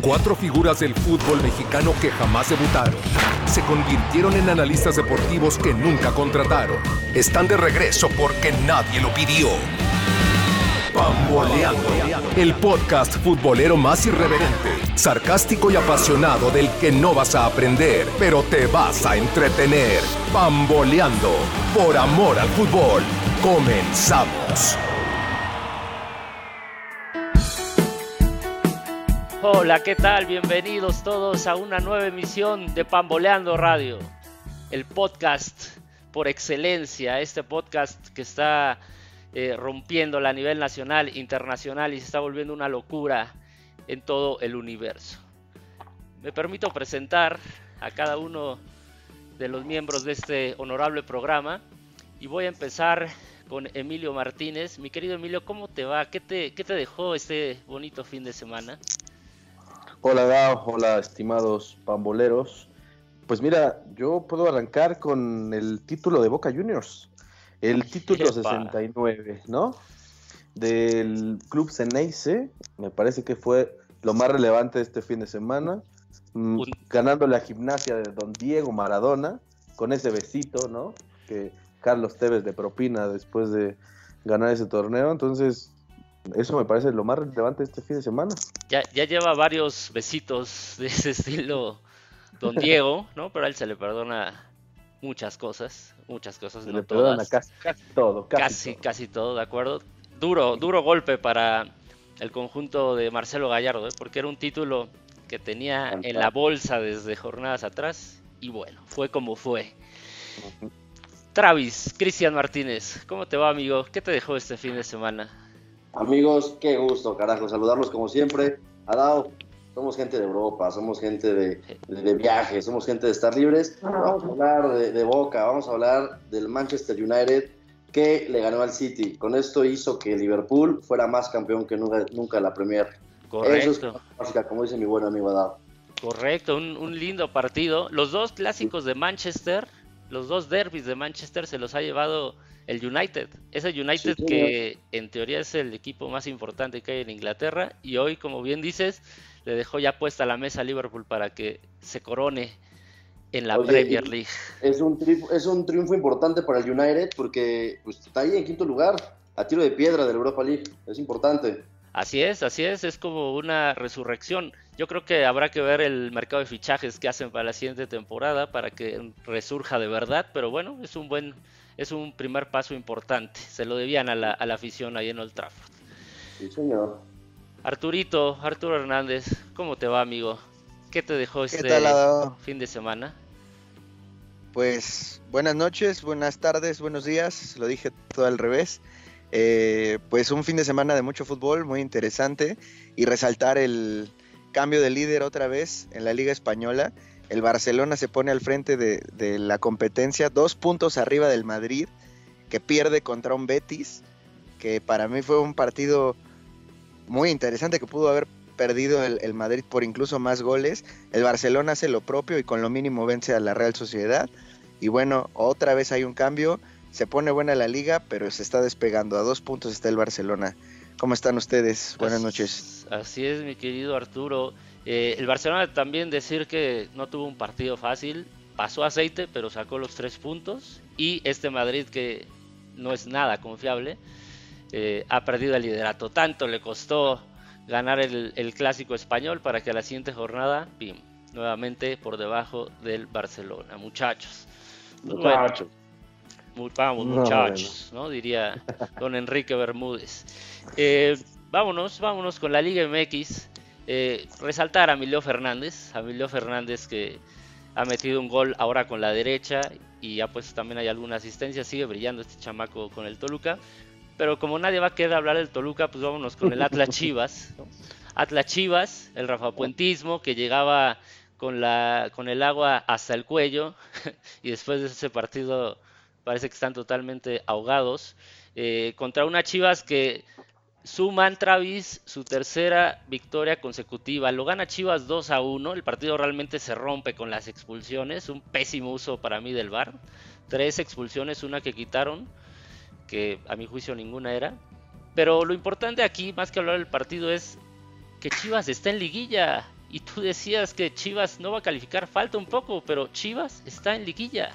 Cuatro figuras del fútbol mexicano que jamás debutaron. Se convirtieron en analistas deportivos que nunca contrataron. Están de regreso porque nadie lo pidió. Pamboleando, el podcast futbolero más irreverente, sarcástico y apasionado del que no vas a aprender, pero te vas a entretener. Pamboleando, por amor al fútbol. Comenzamos. Hola, ¿qué tal? Bienvenidos todos a una nueva emisión de Pamboleando Radio, el podcast por excelencia, este podcast que está eh, rompiéndola a nivel nacional, internacional y se está volviendo una locura en todo el universo. Me permito presentar a cada uno de los miembros de este honorable programa y voy a empezar con Emilio Martínez. Mi querido Emilio, ¿cómo te va? ¿Qué te, qué te dejó este bonito fin de semana? Hola Gao, hola estimados pamboleros. Pues mira, yo puedo arrancar con el título de Boca Juniors. El título 69, ¿no? Del club Ceneice, me parece que fue lo más relevante de este fin de semana, mm, ganando la gimnasia de Don Diego Maradona, con ese besito, ¿no? Que Carlos Tevez de propina después de ganar ese torneo, entonces eso me parece lo más relevante de este fin de semana. Ya, ya lleva varios besitos de ese estilo Don Diego, ¿no? Pero a él se le perdona muchas cosas, muchas cosas, no todas. Casi, todo, casi, casi, todo. de acuerdo. Duro, duro golpe para el conjunto de Marcelo Gallardo, ¿eh? porque era un título que tenía en la bolsa desde jornadas atrás y bueno, fue como fue. Travis, Cristian Martínez, ¿cómo te va amigo? ¿Qué te dejó este fin de semana? Amigos, qué gusto, carajo, saludarlos como siempre. Adao, somos gente de Europa, somos gente de, de, viaje, somos gente de estar libres. Vamos a hablar de, Boca, vamos a hablar del Manchester United que le ganó al City. Con esto hizo que Liverpool fuera más campeón que nunca, nunca la Premier. Correcto. Eso es como dice mi buen amigo Adao. Correcto, un, un lindo partido. Los dos clásicos de Manchester, los dos derbis de Manchester se los ha llevado el United. Ese United que en teoría es el equipo más importante que hay en Inglaterra y hoy, como bien dices, le dejó ya puesta la mesa a Liverpool para que se corone en la Premier League. Es un, es un triunfo importante para el United porque pues, está ahí en quinto lugar, a tiro de piedra de la Europa League. Es importante. Así es, así es, es como una resurrección. Yo creo que habrá que ver el mercado de fichajes que hacen para la siguiente temporada para que resurja de verdad, pero bueno, es un buen, es un primer paso importante. Se lo debían a la, a la afición ahí en Old Trafford. Sí, señor. Arturito, Arturo Hernández, ¿cómo te va, amigo? ¿Qué te dejó este fin de semana? Pues buenas noches, buenas tardes, buenos días, lo dije todo al revés. Eh, pues un fin de semana de mucho fútbol, muy interesante, y resaltar el cambio de líder otra vez en la Liga Española. El Barcelona se pone al frente de, de la competencia, dos puntos arriba del Madrid, que pierde contra un Betis, que para mí fue un partido muy interesante que pudo haber perdido el, Madrid por incluso más goles. El Barcelona hace lo propio y con lo mínimo vence a la Real Sociedad. Y bueno, otra vez hay un cambio. Se pone buena la liga, pero se está despegando. A dos puntos está el Barcelona. ¿Cómo están ustedes? Buenas noches. Así es, mi querido Arturo. Eh, el Barcelona también decir que no tuvo un partido fácil. Pasó aceite, pero sacó los tres puntos. Y este Madrid que no es nada confiable eh, ha perdido el liderato. Tanto le costó ganar el, clásico español para que a la siguiente jornada, pim, nuevamente por debajo del Barcelona. Muchachos. Muchachos. Vamos, muchachos, ¿no? Diría don Enrique Bermúdez. Eh, vámonos, vámonos con la Liga MX. Eh, resaltar a Emilio Fernández, a Emilio Fernández que ha metido un gol ahora con la derecha y ya pues también hay alguna asistencia, sigue brillando este chamaco con el Toluca, pero como nadie va a querer hablar del Toluca, pues vámonos con el Atlas Chivas. Atlas Chivas, el rafapuentismo que llegaba con, la, con el agua hasta el cuello y después de ese partido parece que están totalmente ahogados. Eh, contra una Chivas que suman Travis su tercera victoria consecutiva. Lo gana Chivas 2 a 1. El partido realmente se rompe con las expulsiones. Un pésimo uso para mí del VAR. Tres expulsiones, una que quitaron que a mi juicio ninguna era. Pero lo importante aquí, más que hablar del partido, es que Chivas está en liguilla y tú decías que Chivas no va a calificar, falta un poco, pero Chivas está en liguilla.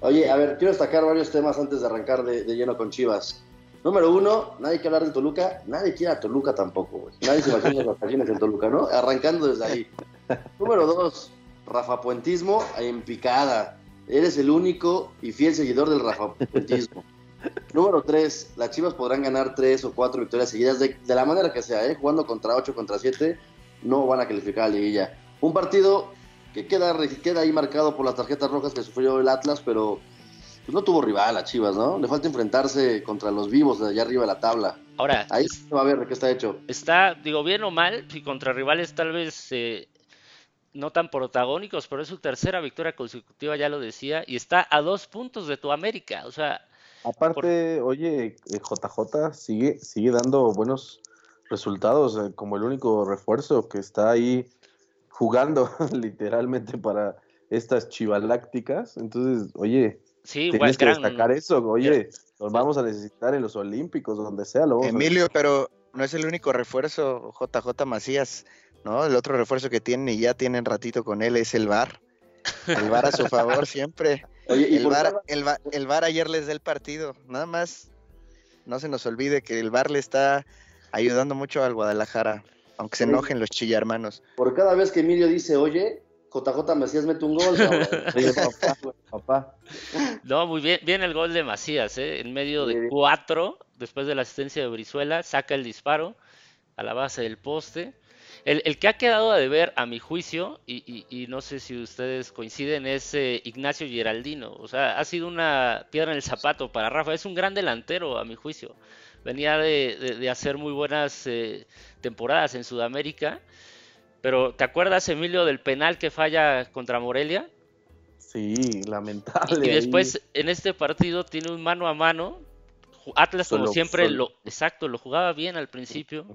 Oye, a ver, quiero destacar varios temas antes de arrancar de, lleno con Chivas. Número uno, nadie quiere hablar de Toluca, nadie quiere a Toluca tampoco, güey. Nadie se imagina las vacaciones en Toluca, ¿no? Arrancando desde ahí. Número dos, Rafa Puentismo en picada. Eres el único y fiel seguidor del Rafa Puentismo. Número tres, las Chivas podrán ganar tres o cuatro victorias seguidas de, la manera que sea, ¿eh? jugando contra ocho, contra siete, no van a calificar a la liguilla. Un partido que queda, queda ahí marcado por las tarjetas rojas que sufrió el Atlas, pero pues, no tuvo rival a Chivas, ¿no? Le falta enfrentarse contra los vivos de allá arriba de la tabla. Ahora, ahí se va a ver de qué está hecho. Está, digo, bien o mal, si contra rivales tal vez eh, no tan protagónicos, pero es su tercera victoria consecutiva, ya lo decía, y está a dos puntos de tu América, o sea. Aparte, oye, JJ eh, sigue, sigue dando buenos resultados, eh, como el único refuerzo que está ahí jugando literalmente para estas chivalácticas. Entonces, oye, sí, tienes que destacar eso. Oye, nos vamos a necesitar en los Olímpicos, donde sea. Lo Emilio, pero no es el único refuerzo, JJ Macías, ¿no? El otro refuerzo que tienen y ya tienen ratito con él es el VAR. El VAR a su favor siempre. Oye, el, VAR, el, el VAR ayer les da el partido. Nada más, no se nos olvide que el VAR le está ayudando mucho al Guadalajara. Aunque se enojen los chillarmanos. Por cada vez que Emilio dice, oye, JJ Macías mete un gol. papá, No, muy bien, bien el gol de Macías, ¿eh? en medio de cuatro, después de la asistencia de Brizuela, saca el disparo a la base del poste. El, que ha quedado a deber, a mi juicio, y, no sé si ustedes coinciden, es eh, Ignacio Geraldino. O sea, ha sido una piedra en el zapato para Rafa. Es un gran delantero, a mi juicio venía de, hacer muy buenas eh, temporadas en Sudamérica. Pero ¿te acuerdas, Emilio, del penal que falla contra Morelia? Sí, lamentable. Y, después en este partido tiene un mano a mano. Atlas, como siempre, lo exacto, lo jugaba bien al principio.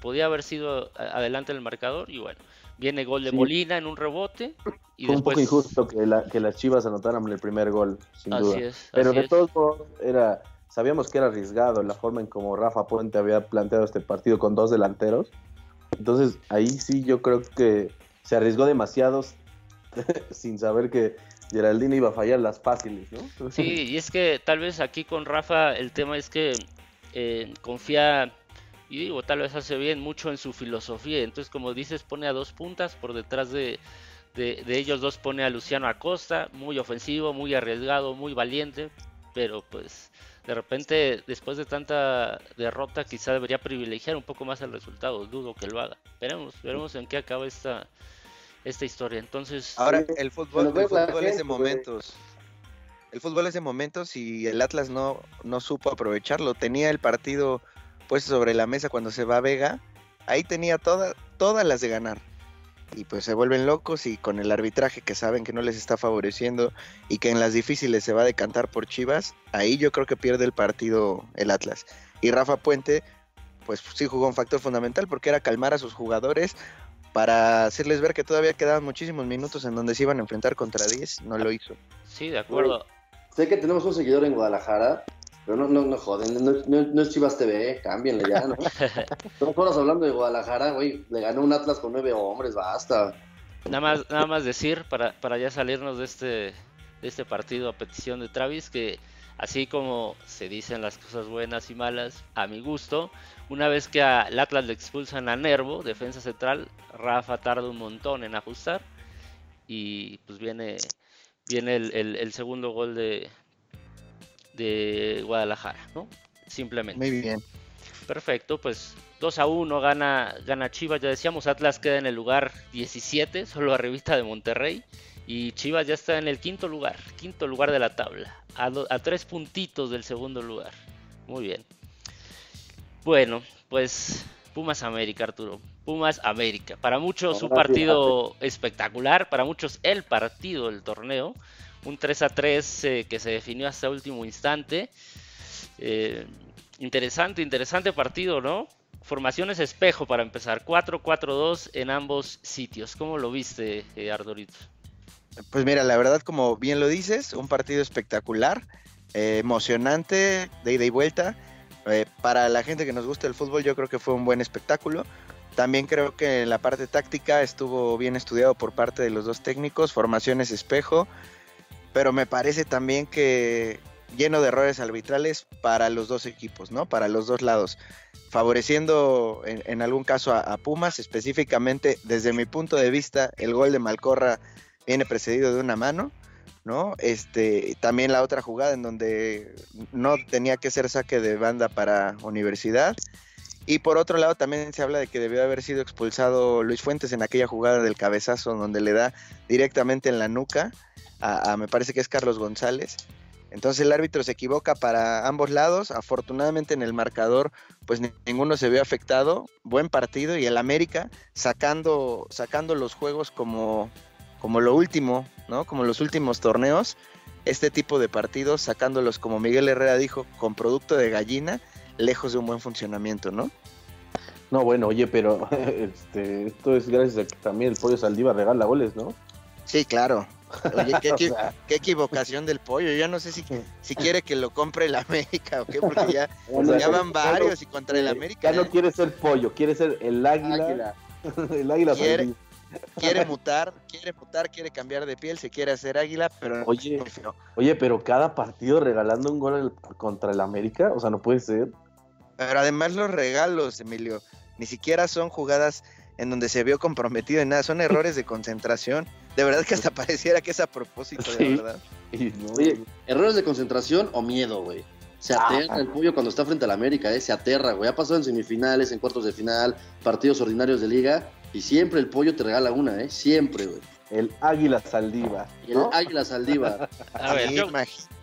Podía haber sido adelante el marcador y bueno, viene gol de Molina en un rebote. Y Fue un poco injusto que, que, las Chivas anotaran el primer gol, sin duda. Pero de todos modos era sabíamos que era arriesgado la forma en como Rafa Puente había planteado este partido con dos delanteros. Entonces ahí sí yo creo que se arriesgó demasiado sin saber que Geraldine iba a fallar las fáciles, ¿no? Sí, y es que tal vez aquí con Rafa el tema es que eh, confía, y digo, tal vez hace bien mucho en su filosofía. Entonces, como dices, pone a dos puntas por detrás de, de ellos dos, pone a Luciano Acosta, muy ofensivo, muy arriesgado, muy valiente, pero pues de repente, después de tanta derrota, quizá debería privilegiar un poco más el resultado. Dudo que lo haga. Veremos, veremos en qué acaba esta, esta historia. Entonces. Ahora, el fútbol, es de momentos. El fútbol es de momentos y el Atlas no, no supo aprovecharlo. Tenía el partido puesto sobre la mesa cuando se va a Vega. Ahí tenía todas las de ganar y pues se vuelven locos y con el arbitraje que saben que no les está favoreciendo y que en las difíciles se va a decantar por Chivas, ahí yo creo que pierde el partido el Atlas. Y Rafa Puente, pues sí jugó un factor fundamental porque era calmar a sus jugadores para hacerles ver que todavía quedaban muchísimos minutos en donde se iban a enfrentar contra 10, no lo hizo. Sí, de acuerdo. Sé que tenemos un seguidor en Guadalajara pero no, no, no joden, no, es Chivas TV, cámbienle ya, ¿no? Estamos horas hablando de Guadalajara, güey, le ganó un Atlas con nueve hombres, basta. Nada más, nada más decir, para, para ya salirnos de este, de este partido a petición de Travis, que así como se dicen las cosas buenas y malas, a mi gusto, una vez que al Atlas le expulsan a Nervo, defensa central, Rafa tarda un montón en ajustar y pues viene, viene el segundo gol de, de Guadalajara, ¿no? Simplemente. Muy bien. Perfecto, pues 2 a 1 gana, gana Chivas, ya decíamos, Atlas queda en el lugar 17, solo arribita de Monterrey, y Chivas ya está en el quinto lugar, quinto lugar de la tabla, a, a tres puntitos del segundo lugar. Muy bien. Bueno, pues Pumas América, Arturo. Pumas América. Para muchos un partido espectacular, para muchos el partido del torneo un 3 a 3 eh, que se definió hasta último instante. Eh, interesante, interesante partido, ¿no? Formaciones espejo para empezar, 4-4-2 en ambos sitios. ¿Cómo lo viste, eh, Ardorito? Pues mira, la verdad, como bien lo dices, un partido espectacular, emocionante, de ida y vuelta. para la gente que nos gusta el fútbol, yo creo que fue un buen espectáculo. También creo que en la parte táctica estuvo bien estudiado por parte de los dos técnicos, formaciones espejo, pero me parece también que lleno de errores arbitrales para los dos equipos, ¿no? Para los dos lados, favoreciendo en, algún caso a, Pumas, específicamente desde mi punto de vista, el gol de Malcorra viene precedido de una mano, ¿no? Este, también la otra jugada en donde no tenía que ser saque de banda para Universidad. Y por otro lado también se habla de que debió haber sido expulsado Luis Fuentes en aquella jugada del cabezazo donde le da directamente en la nuca a me parece que es Carlos González. Entonces el árbitro se equivoca para ambos lados. Afortunadamente en el marcador, pues ninguno se vio afectado. Buen partido y el América sacando, sacando los juegos como, como lo último, ¿no? Como los últimos torneos. Este tipo de partidos, sacándolos, como Miguel Herrera dijo, con producto de gallina, lejos de un buen funcionamiento, ¿no? No, bueno, oye, pero este, esto es gracias a que también el pollo Saldívar regala goles, ¿no? Sí, claro. Oye, qué, equivocación del pollo. Ya no sé si, si quiere que lo compre el América o qué, porque ya, ya van varios y contra el América. Ya no quiere ser pollo, quiere ser el águila. el águila quiere, quiere mutar, quiere mutar, quiere cambiar de piel, se quiere hacer águila, pero oye, oye, pero cada partido regalando un gol contra el América, o sea, no puede ser. Pero además los regalos, Emilio, ni siquiera son jugadas en donde se vio comprometido en nada, son errores de concentración. De verdad que hasta pareciera que es a propósito, de verdad. Oye, errores de concentración o miedo, güey. Se ah. aterra el pollo cuando está frente al América, ¿eh? se aterra, güey. Ha pasado en semifinales, en cuartos de final, partidos ordinarios de liga, y siempre el pollo te regala una, ¿eh? Siempre, güey. El águila saldiva. El águila saldiva. A ver,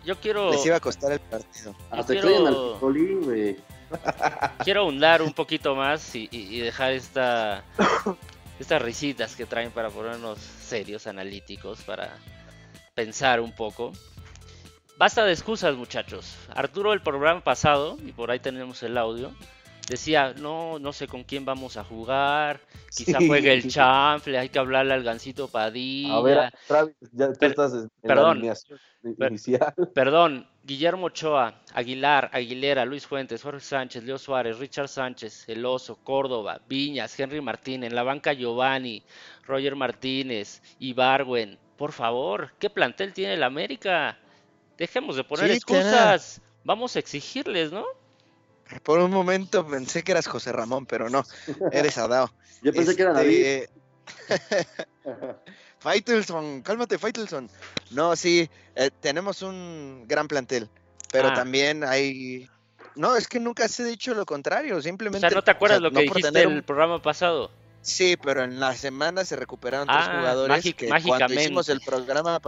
yo, quiero. Les iba a costar el partido. Hasta quiero... al güey. Quiero ahondar un poquito más y, y dejar esta estas risitas que traen para ponernos serios, analíticos, para pensar un poco. Basta de excusas, muchachos. Arturo el programa pasado, y por ahí tenemos el audio, decía, no, no sé con quién vamos a jugar, quizá juegue el chanfle, hay que hablarle al gancito Padilla. A ver, Travis, ya estás en perdón, inicial. Perdón, Guillermo Ochoa, Aguilar, Aguilera, Luis Fuentes, Jorge Sánchez, Leo Suárez, Richard Sánchez, El Oso, Córdoba, Viñas, Henry Martínez, en la banca Giovanni, Roger Martínez, Ibarwen. Por favor, ¿qué plantel tiene el América? Dejemos de poner excusas. Vamos a exigirles, ¿no? Por un momento pensé que eras José Ramón, pero no, eres Adao. Yo pensé que era David. Faitelson, cálmate, Faitelson. No, sí, eh, tenemos un gran plantel, pero ah. también hay. No, es que nunca se ha dicho lo contrario, simplemente. O sea, ¿no te acuerdas lo que dijiste en el programa pasado? Sí, pero en la semana se recuperaron tres ah, jugadores que cuando hicimos el programa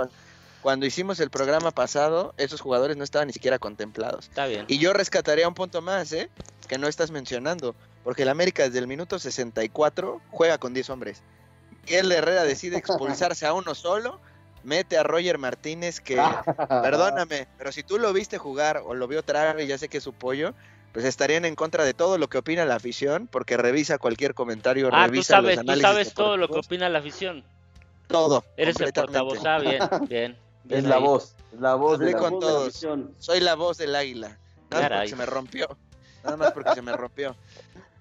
cuando hicimos el programa pasado, esos jugadores no estaban ni siquiera contemplados. Está bien. Y yo rescataría un punto más, ¿eh? Que no estás mencionando. Porque el América desde el minuto 64 juega con 10 hombres. El Herrera decide expulsarse a uno solo, mete a Roger Martínez que, perdóname, pero si tú lo viste jugar o lo vio Travis, ya sé que es su pollo, pues estarían en contra de todo lo que opina la afición, porque revisa cualquier comentario, ah, revisa tú sabes, tú sabes todo lo que opina la afición. Todo. Eres el portavoz, ah, bien, bien. Es la voz, la voz de con todos. Soy la voz del águila. Nada más porque se me rompió. Nada más porque se me rompió.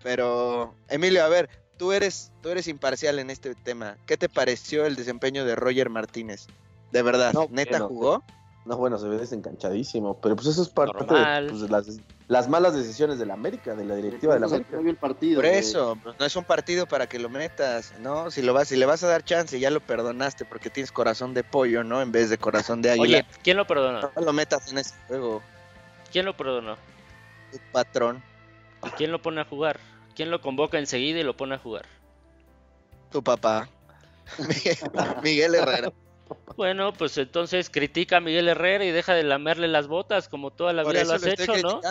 Pero, Emilio, a ver, tú eres, tú eres imparcial en este tema. ¿Qué te pareció el desempeño de Roger Martínez? De verdad, ¿neta jugó? No, bueno, se ve desencanchadísimo, pero pues eso es parte de, pues, las, las, malas decisiones de la América, de la directiva de la América. El partido, Por eso, pues, no es un partido para que lo metas, ¿no? Si lo vas, si le vas a dar chance, ya lo perdonaste porque tienes corazón de pollo, ¿no? En vez de corazón de águila. Oye, ¿quién lo perdonó? No lo metas en ese juego. ¿Quién lo perdonó? Tu patrón. ¿Y quién lo pone a jugar? ¿Quién lo convoca enseguida y lo pone a jugar? Tu papá. Miguel Herrera. Bueno, pues entonces critica a Miguel Herrera y deja de lamerle las botas como toda la vida lo has hecho, ¿no?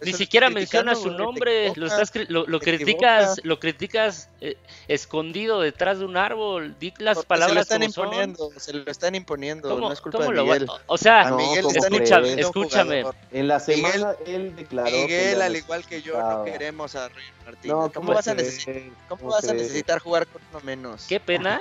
Ni siquiera menciona su nombre, lo, estás, lo, criticas, lo criticas eh, escondido detrás de un árbol, di las palabras se lo están imponiendo, se lo están imponiendo, no es culpa de Miguel. o sea, escúchame, escúchame. En la semana él declaró Miguel, al igual que yo, no queremos a Roger Martínez. ¿Cómo, vas a, necesitar, ¿cómo vas a necesitar jugar con uno menos? Qué pena.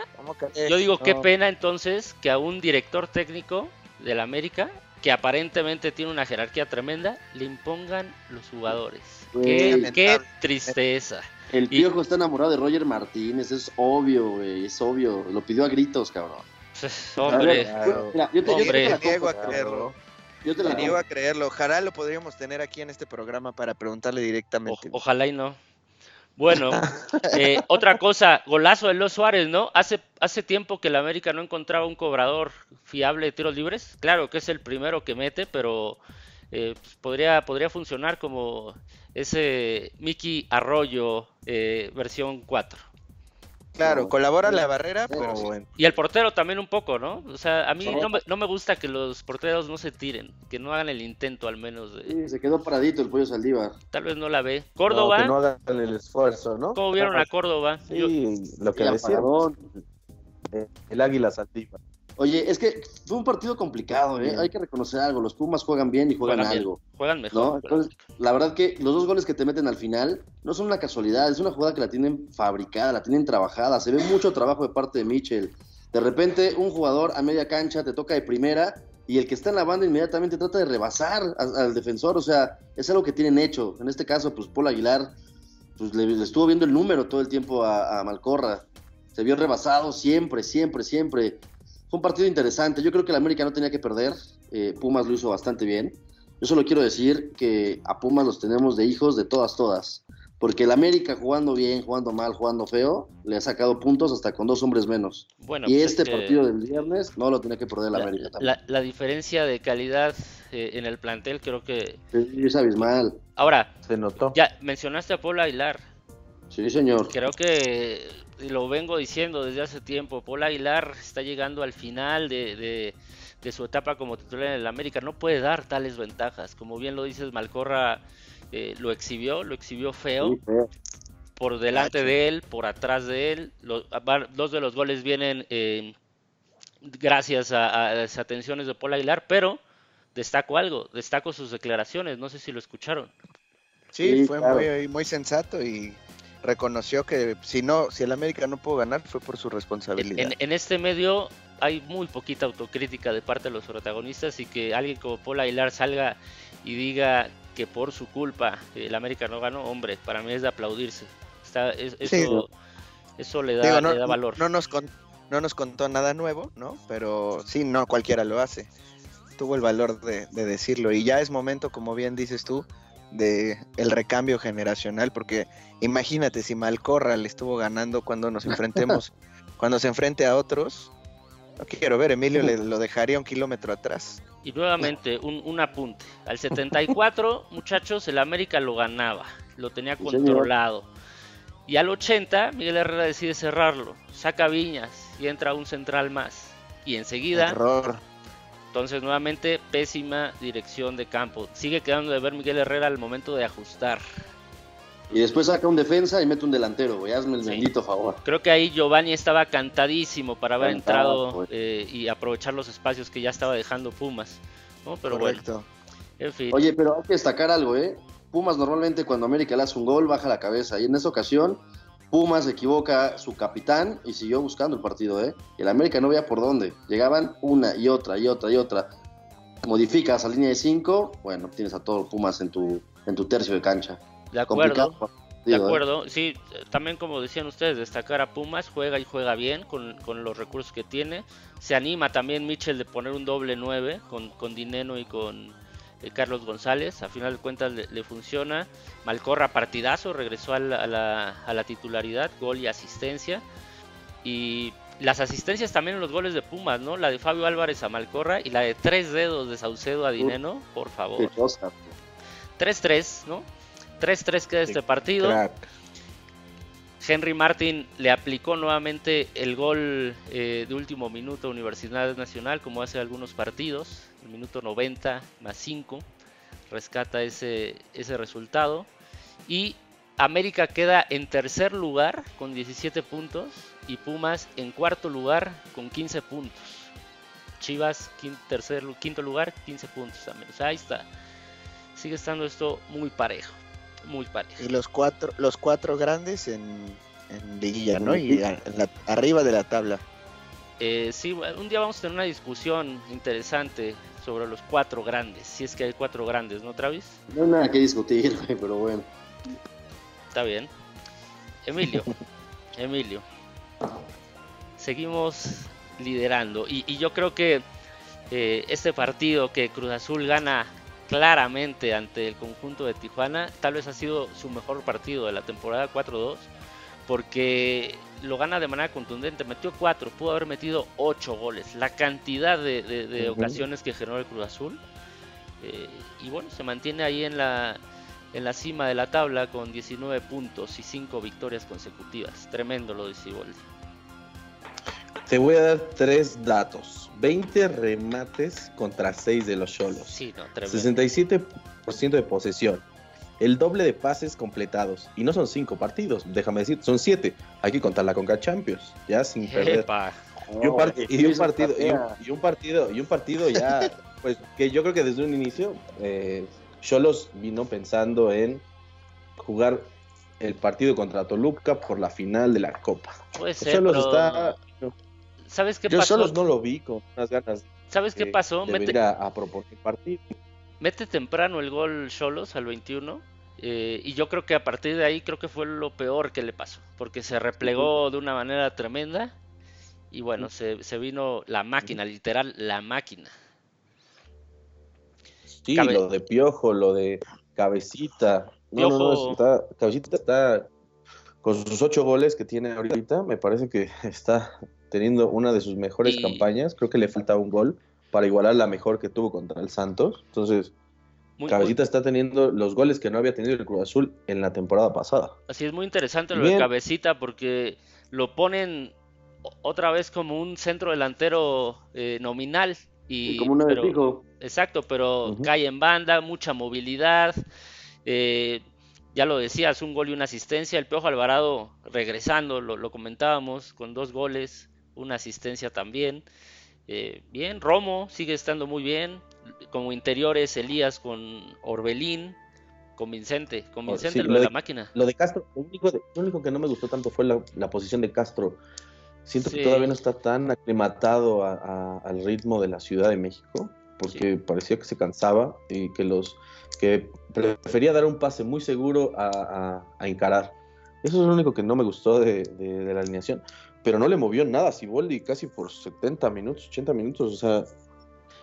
Yo digo, qué pena entonces que a un director técnico del América que aparentemente tiene una jerarquía tremenda, le impongan los jugadores. Qué, tristeza. El Piojo está enamorado de Roger Martínez, es obvio, güey, es obvio. Lo pidió a gritos, cabrón. hombre, yo te, niego a creerlo. Yo te la niego a creerlo. Ojalá lo podríamos tener aquí en este programa para preguntarle directamente. ojalá y no. Bueno, eh, otra cosa, golazo de Los Suárez, ¿no? Hace, hace tiempo que el América no encontraba un cobrador fiable de tiros libres. Claro que es el primero que mete, pero eh, pues, podría, podría funcionar como ese Mickey Arroyo eh, versión 4. Claro, colabora la barrera, pero bueno. Y el portero también un poco, ¿no? O sea, a mí no me, no me, gusta que los porteros no se tiren, que no hagan el intento al menos. De... Sí, se quedó paradito el pollo Saldívar. Tal vez no la ve. Córdoba. No, que no hagan el esfuerzo, ¿no? ¿Cómo vieron a Córdoba? Sí, lo que decía. El águila Saldívar. Oye, es que fue un partido complicado, ¿eh? hay que reconocer algo. Los Pumas juegan bien y juegan, algo. Juegan mejor. la verdad que los dos goles que te meten al final no son una casualidad, es una jugada que la tienen fabricada, la tienen trabajada. Se ve mucho trabajo de parte de Mitchell. De repente, un jugador a media cancha te toca de primera y el que está en la banda inmediatamente trata de rebasar al, defensor. O sea, es algo que tienen hecho. En este caso, pues Paul Aguilar pues, le, estuvo viendo el número todo el tiempo a, a Malcorra. Se vio rebasado siempre, siempre, siempre un partido interesante. Yo creo que el América no tenía que perder. Eh, Pumas lo hizo bastante bien. Yo solo quiero decir que a Pumas los tenemos de hijos de todas, todas. Porque el América jugando bien, jugando mal, jugando feo, le ha sacado puntos hasta con dos hombres menos. Bueno, y pues este partido del viernes no lo tenía que perder el América también. La, diferencia de calidad eh, en el plantel creo que... es abismal. Ahora, se notó. Ya mencionaste a Paul Aguilar. Sí, señor. Creo que lo vengo diciendo desde hace tiempo, Paul Aguilar está llegando al final de, su etapa como titular en el América, no puede dar tales ventajas, como bien lo dices, Malcorra eh, lo exhibió, lo exhibió feo, por delante de él, por atrás de él, dos de los goles vienen eh, gracias a, las atenciones de Paul Aguilar, pero destaco algo, destaco sus declaraciones, no sé si lo escucharon. Sí, fue muy, muy sensato y reconoció que si no, si el América no pudo ganar fue por su responsabilidad. En, este medio hay muy poquita autocrítica de parte de los protagonistas y que alguien como Paul Aguilar salga y diga que por su culpa el América no ganó, hombre, para mí es de aplaudirse. Está, eso, eso le da, le da valor. No nos, no nos contó nada nuevo, ¿no? Pero sí, no cualquiera lo hace. Tuvo el valor de, de decirlo y ya es momento, como bien dices tú, de el recambio generacional, porque imagínate si Malcorra le estuvo ganando cuando nos enfrentemos, cuando se enfrente a otros, no quiero ver, Emilio le, lo dejaría un kilómetro atrás. Y nuevamente, un, un apunte. Al 74, muchachos, el América lo ganaba, lo tenía controlado. Y al 80, Miguel Herrera decide cerrarlo, saca Viñas y entra un central más. Y enseguida, Error. Entonces, nuevamente, pésima dirección de campo. Sigue quedando de ver Miguel Herrera al momento de ajustar. Y después saca un defensa y mete un delantero, güey. Hazme el bendito favor. Creo que ahí Giovanni estaba cantadísimo para haber entrado pues. eh, y aprovechar los espacios que ya estaba dejando Pumas. ¿no? Pero Correcto. En fin. Oye, pero hay que destacar algo, ¿eh? Pumas normalmente cuando América le hace un gol baja la cabeza. Y en esa ocasión Pumas equivoca su capitán y siguió buscando el partido, ¿eh? Y el América no veía por dónde. Llegaban una y otra y otra y otra. Modificas a línea de 5, bueno, tienes a todos Pumas en tu, en tu tercio de cancha. De acuerdo. de ¿eh? acuerdo, sí, también como decían ustedes, destacar a Pumas, juega y juega bien con, con los recursos que tiene. Se anima también Mitchell de poner un doble 9 con, con Dineno y con Carlos González, a final de cuentas le, funciona. Malcorra partidazo, regresó a la, titularidad, gol y asistencia. Y las asistencias también en los goles de Pumas, ¿no? La de Fabio Álvarez a Malcorra y la de tres dedos de Saucedo a Dineno, por favor. 3-3, ¿no? 3-3 queda este partido. Henry Martin le aplicó nuevamente el gol eh, de último minuto a Universidad Nacional, como hace algunos partidos, el minuto 90 más 5, rescata ese, ese resultado. Y América queda en tercer lugar con 17 puntos y Pumas en cuarto lugar con 15 puntos. Chivas quinto, tercer, quinto lugar, 15 puntos también. O sea, ahí está. Sigue estando esto muy parejo muy parejo. Y los cuatro, los cuatro grandes en, en liguilla, ¿no? Y arriba de la tabla. Eh, sí, un día vamos a tener una discusión interesante sobre los cuatro grandes. Si es que hay cuatro grandes, ¿no, Travis? No hay nada que discutir, pero bueno. Está bien. Emilio, Emilio. Seguimos liderando. Y, yo creo que eh, este partido que Cruz Azul gana claramente ante el conjunto de Tijuana, tal vez ha sido su mejor partido de la temporada 4-2, porque lo gana de manera contundente, metió 4, pudo haber metido 8 goles, la cantidad de, ocasiones que generó el Cruz Azul, eh, y bueno, se mantiene ahí en la, en la cima de la tabla con 19 puntos y 5 victorias consecutivas, tremendo lo de Ciboldi. Te voy a dar tres datos. 20 remates contra 6 de los Cholos. Sí, no, 67% de posesión. El doble de pases completados. Y no son 5 partidos, déjame decir, son 7. Hay que contar la Conca Champions, ya sin perder. Y, un y, un partido, y, un, partido, y un partido ya, pues que yo creo que desde un inicio, eh, Cholos vino pensando en jugar el partido contra Toluca por la final de la Copa. Puede ser, Cholos está ¿Sabes qué Yo pasó? Yo no lo vi con unas ganas. ¿Sabes qué pasó? Mete... a, proponer partido. Mete temprano el gol Cholos al 21. Eh, y yo creo que a partir de ahí creo que fue lo peor que le pasó. Porque se replegó de una manera tremenda. Y bueno, se, vino la máquina, literal, la máquina. Sí, lo de Piojo, lo de Cabecita. No, no, no, está, Cabecita está con sus ocho goles que tiene ahorita. Me parece que está teniendo una de sus mejores campañas. Creo que le falta un gol para igualar la mejor que tuvo contra el Santos. Entonces, Cabecita está teniendo los goles que no había tenido el Cruz Azul en la temporada pasada. Así es muy interesante lo de Cabecita porque lo ponen otra vez como un centro delantero eh, nominal. Y, como un pero, Exacto, pero cae en banda, mucha movilidad. Eh, ya lo decías, un gol y una asistencia. El Piojo Alvarado regresando, lo comentábamos, con dos goles una asistencia también. Eh, bien, Romo sigue estando muy bien. Como interiores, Elías con Orbelín, convincente, convincente lo, de, la máquina. Lo de Castro, lo único, que no me gustó tanto fue la, posición de Castro. Siento que todavía no está tan aclimatado al ritmo de la Ciudad de México, porque parecía que se cansaba y que los que prefería dar un pase muy seguro a, encarar. Eso es lo único que no me gustó de la alineación pero no le movió nada a Siboldi casi por 70 minutos, 80 minutos, o sea,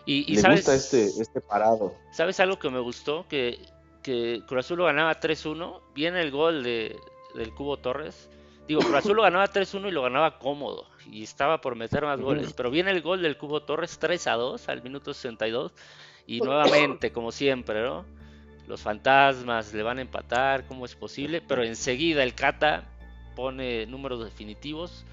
y, le gusta este, este parado. ¿Sabes algo que me gustó? Que, que Cruz Azul lo ganaba 3-1, viene el gol de, del Cubo Torres, digo, Cruz Azul lo ganaba 3-1 y lo ganaba cómodo, y estaba por meter más goles, pero viene el gol del Cubo Torres 3-2 al minuto 62, y nuevamente, como siempre, ¿no? Los fantasmas le van a empatar, ¿cómo es posible? Pero enseguida el Cata pone números definitivos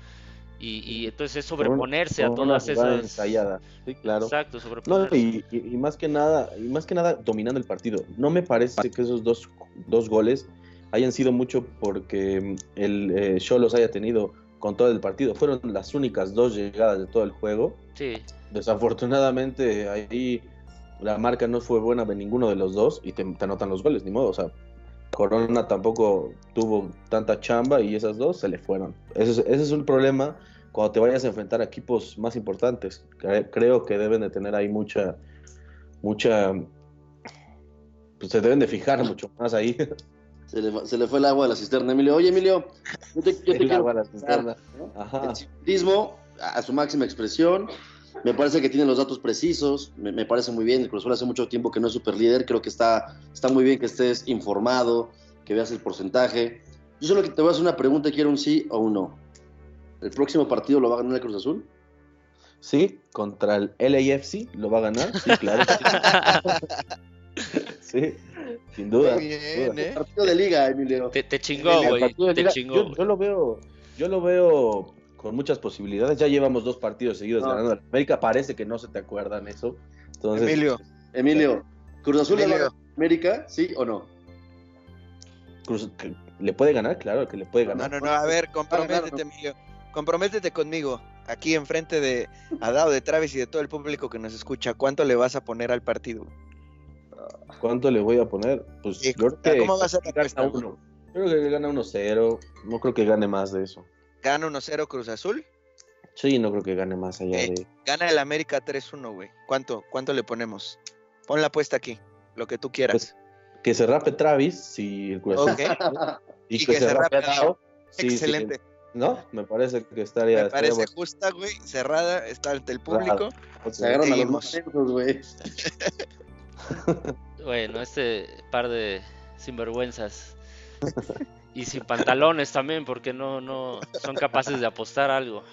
y, entonces es sobreponerse a todas esas ensayada. Sí, claro. Exacto, sobreponerse. y, más que nada, y más que nada dominando el partido. No me parece que esos dos, dos goles hayan sido mucho porque el eh, Cholos haya tenido con todo el partido. Fueron las únicas dos llegadas de todo el juego. Sí. Desafortunadamente ahí la marca no fue buena de ninguno de los dos y te, anotan los goles, ni modo. O sea, Corona tampoco tuvo tanta chamba y esas dos se le fueron. Ese ese es un problema cuando te vayas a enfrentar a equipos más importantes. Creo que deben de tener ahí mucha, mucha, pues se deben de fijar mucho más ahí. Se le, se le fue el agua a la cisterna, Emilio. Oye, Emilio, yo te, yo el agua a la cisterna. El ciclismo a su máxima expresión. Me parece que tiene los datos precisos, me, parece muy bien. El Cruz hace mucho tiempo que no es super líder. Creo que está, está muy bien que estés informado, que veas el porcentaje. Yo solo que te voy a hacer una pregunta, quiero un sí o un no. ¿El próximo partido lo va a ganar el Cruz Azul? Sí, contra el LAFC lo va a ganar, sí, claro. sí, sin duda. Bien, ¿eh? Partido de liga, Emilio. Te, chingó, güey. Te chingó. Yo, lo veo, yo lo veo con muchas posibilidades. Ya llevamos dos partidos seguidos ganando a América. Parece que no se te acuerdan eso. Entonces, Emilio, Emilio, ¿Cruz Azul le va a América, sí o no? Cruz, ¿Le puede ganar? Claro que le puede ganar. No, no, no, a ver, comprométete, Emilio comprométete conmigo, aquí enfrente de Adao, de Travis y de todo el público que nos escucha, ¿cuánto le vas a poner al partido? ¿Cuánto le voy a poner? Pues yo creo que ¿Cómo va a ser uno. Creo que gana 1-0, no creo que gane más de eso. ¿Gana 1-0 Cruz Azul? Sí, no creo que gane más allá Eh, de. Gana el América 3-1, güey. ¿Cuánto, ¿Cuánto le ponemos? Pon la apuesta aquí, lo que tú quieras. Pues, que se rape Travis si el Cruz Azul. Ok. Y, Y que, que se se rape rape Dao. Sí, sí, Excelente. ¿No? Me parece que estaría. Me parece justa, güey. Cerrada, está ante el público. Se agarran a los güey. Bueno, este par de sinvergüenzas. Y sin pantalones también, porque no, no son capaces de apostar algo.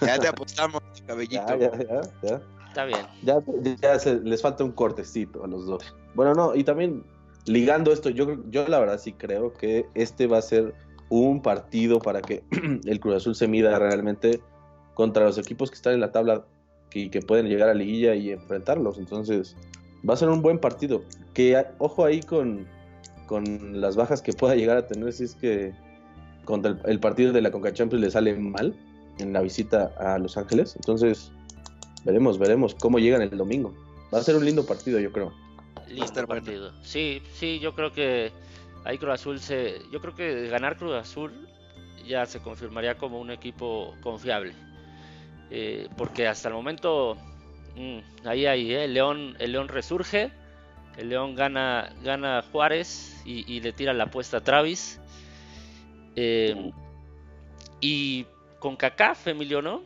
Ya te apostamos, cabellito. Ya, ya, ya, ya. Está bien. Ya, ya se- les falta un cortecito a los dos. Bueno, no, y también ligando esto, yo, yo la verdad sí creo que este va a ser un partido para que el Cruz Azul se mida realmente contra los equipos que están en la tabla y que pueden llegar a liguilla y enfrentarlos. Entonces, va a ser un buen partido. Que ojo ahí con, con las bajas que pueda llegar a tener si es que contra el, el partido de la Conca Champions le sale mal en la visita a Los Ángeles. Entonces, veremos, veremos cómo llegan el domingo. Va a ser un lindo partido, yo creo. Lindo partido. Sí, sí, yo creo que ahí Cruz Azul se. Yo creo que ganar Cruz Azul ya se confirmaría como un equipo confiable. Eh, porque hasta el momento. mm, ahí, ahí, eh, el León, el León resurge. El León gana, gana Juárez y, y le tira la apuesta a Travis. Eh, y con CACAF, Emilio, ¿no?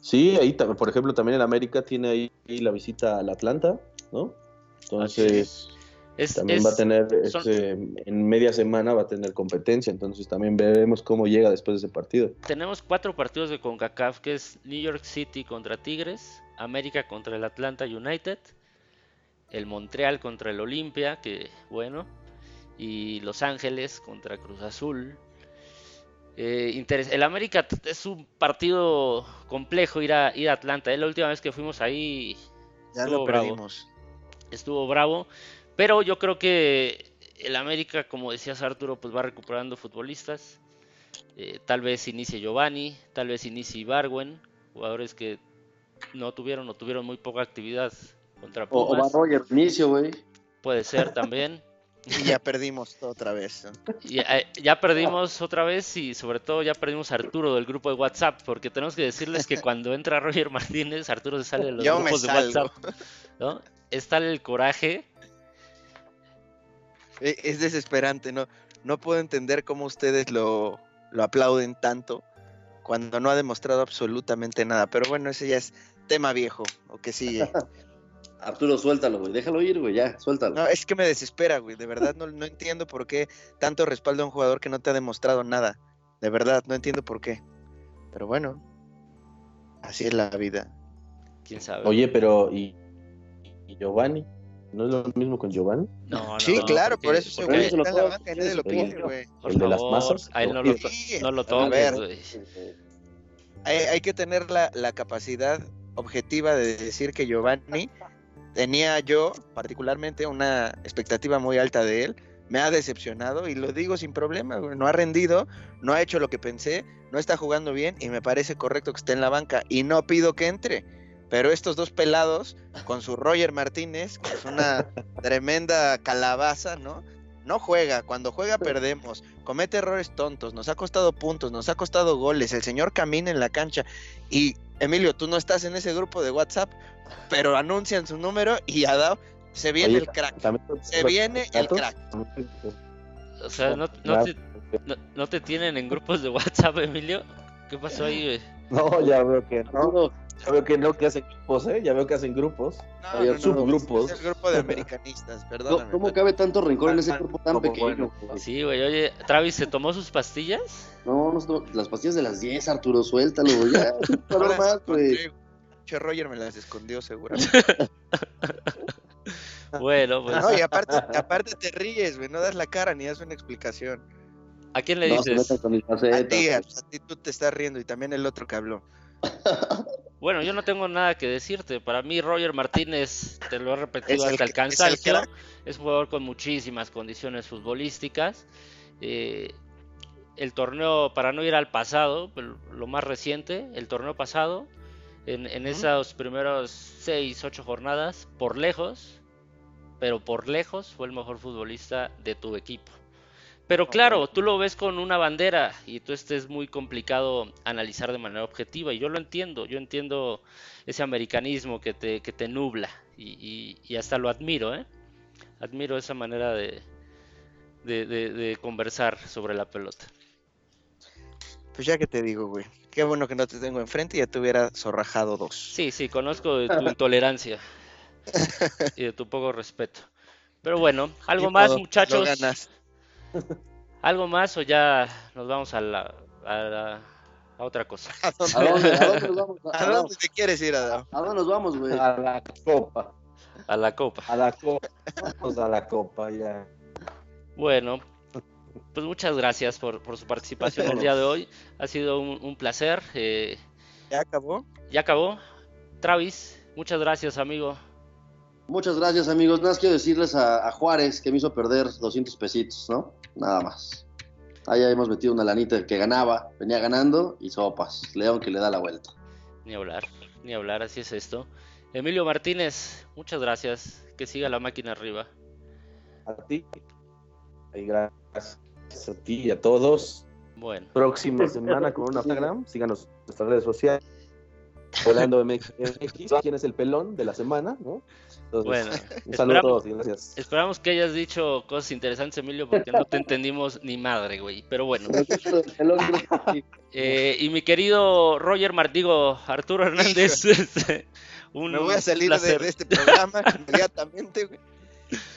Sí, ahí, por ejemplo, también el América tiene ahí la visita al Atlanta, ¿no? Entonces, Es, también es- va a tener, son- este, en media semana va a tener competencia, entonces también veremos cómo llega después de ese partido. tenemos cuatro partidos de CONCACAF, que es New York City contra Tigres, América contra el Atlanta United, el Montreal contra el Olimpia, que bueno, y Los Ángeles contra Cruz Azul. Eh, el América es un partido complejo ir a, ir a Atlanta. La última vez que fuimos ahí Ya estuvo lo bravo. perdimos. estuvo bravo. Pero yo creo que el América, como decías Arturo, pues va recuperando futbolistas. Eh, tal vez inicie Giovanni, tal vez inicie Ibarwen, jugadores que no tuvieron o tuvieron muy poca actividad contra O, o va Pumas. Roger Inicio, güey. Puede ser también. Y ya perdimos otra vez. ¿no? Y, eh, ya perdimos otra vez y sobre todo ya perdimos a Arturo del grupo de WhatsApp, porque tenemos que decirles que cuando entra Roger Martínez, Arturo se sale de los Yo me grupos de. WhatsApp. ¿no? Es tal el coraje Es desesperante, ¿no? No puedo entender cómo ustedes lo, lo aplauden tanto cuando no ha demostrado absolutamente nada. Pero bueno, ese ya es tema viejo, o que sigue. Arturo, suéltalo, güey. Déjalo ir, güey, ya, suéltalo. No, es que me desespera, güey. De verdad no, no entiendo por qué tanto respaldo a un jugador que no te ha demostrado nada. De verdad, no entiendo por qué. Pero bueno, así es la vida. quién sabe. Oye, pero ¿y, y Giovanni? ¿No es lo mismo con Giovanni? No, no, Sí, no, claro, porque- por eso se está en la banca y nadie lo eso pide, lo- güey. Por ¿El de las masas? A él no lo, to- Sí, no lo a toques, ver. güey. hay, hay que tener la, la capacidad objetiva de decir que Giovanni tenía yo particularmente una expectativa muy alta de él, me ha decepcionado y lo digo sin problema, güey, no ha rendido, no ha hecho lo que pensé, no está jugando bien y me parece correcto que esté en la banca y no pido que entre. Pero estos dos pelados, con su Roger Martínez, que es una tremenda calabaza, ¿no? No juega, cuando juega perdemos, comete errores tontos, nos ha costado puntos, nos ha costado goles, el señor camina en la cancha y Emilio, tú no estás en ese grupo de WhatsApp, pero anuncian su número y Adao, se viene Oye, el crack, también- se viene el crack. O sea, no, no te, no, no te tienen en grupos de WhatsApp, Emilio. ¿Qué pasó ahí, güey? No, ya veo que no. Ya veo que no, que hacen grupos, ¿eh? Ya veo que hacen grupos. No, no, subgrupos. Es el grupo de americanistas, ¿cómo- perdóname. ¿Cómo cabe tanto rencor en ese cuerpo tan pequeño? bueno. güey? Sí, güey, oye, Travis se tomó sus pastillas. No, las pastillas de las 10, Arturo, suéltalo, güey. Ya, no más, güey. Che Roger me las escondió seguramente. Bueno, pues, No, y aparte, aparte te ríes, güey, no das la cara ni das una explicación. ¿a quién le dices? A ti, a ti tú te estás riendo y también el otro que habló. Bueno, yo no tengo nada que decirte. Para mí, Roger Martínez, te lo he repetido hasta el que- es el cansancio, es un jugador con muchísimas condiciones futbolísticas. Eh, el torneo, para no ir al pasado, lo más reciente, el torneo pasado, en, esas primeros 6, 8 jornadas, por lejos, pero por lejos fue el mejor futbolista de tu equipo. Pero claro, tú lo ves con una bandera y entonces es muy complicado analizar de manera objetiva y yo lo entiendo, yo entiendo ese americanismo que te, que te nubla y, hasta lo admiro, ¿eh? Admiro esa manera de, de, conversar sobre la pelota. Pues ya que te digo, güey. Qué bueno que no te tengo enfrente y ya te hubiera zorrajado dos. Sí, sí, conozco de tu intolerancia y de tu poco respeto. Pero bueno, algo más, muchachos. ¿Algo más o ya nos vamos a la, a, otra cosa? ¿A dónde, nos vamos? ¿A, dónde te quieres ir, Adam? ¿A dónde nos vamos, güey? A la copa. A la copa. A la copa. Vamos a la copa, ya. Bueno, pues muchas gracias por, su participación el día de hoy. Ha sido un, placer. Eh, ¿Ya acabó? Ya acabó. Travis, muchas gracias, amigo. Muchas gracias, amigos. Nada más quiero decirles a, Juárez que me hizo perder 200 pesitos, ¿no? Nada más. Ahí hemos metido una lanita que ganaba, venía ganando y sopas. León que le da la vuelta. Ni hablar, ni hablar, así es esto. Emilio Martínez, muchas gracias. Que siga la máquina arriba. A ti. Y gracias a ti y a todos. Bueno. Próxima semana con una Instagram. Síganos en nuestras redes sociales. Volando MX, quién es el pelón de la semana, ¿no? bueno, un saludo a todos y gracias. Esperamos que hayas dicho cosas interesantes, Emilio, porque no te entendimos ni madre, güey. Pero bueno. eh, y mi querido Roger Martigo, Arturo Hernández, este, un, me voy a salir de, este programa inmediatamente, güey.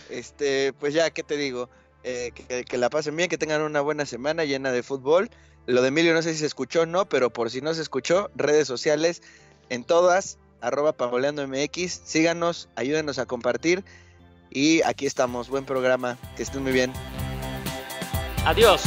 Este, pues ya, ¿qué te digo? Eh, que, que, la pasen bien, que tengan una buena semana llena de fútbol. Lo de Emilio no sé si se escuchó o no, pero por si no se escuchó, redes sociales en todas, arroba MX, síganos, ayúdenos a compartir y aquí estamos, buen programa, que estén muy bien. Adiós.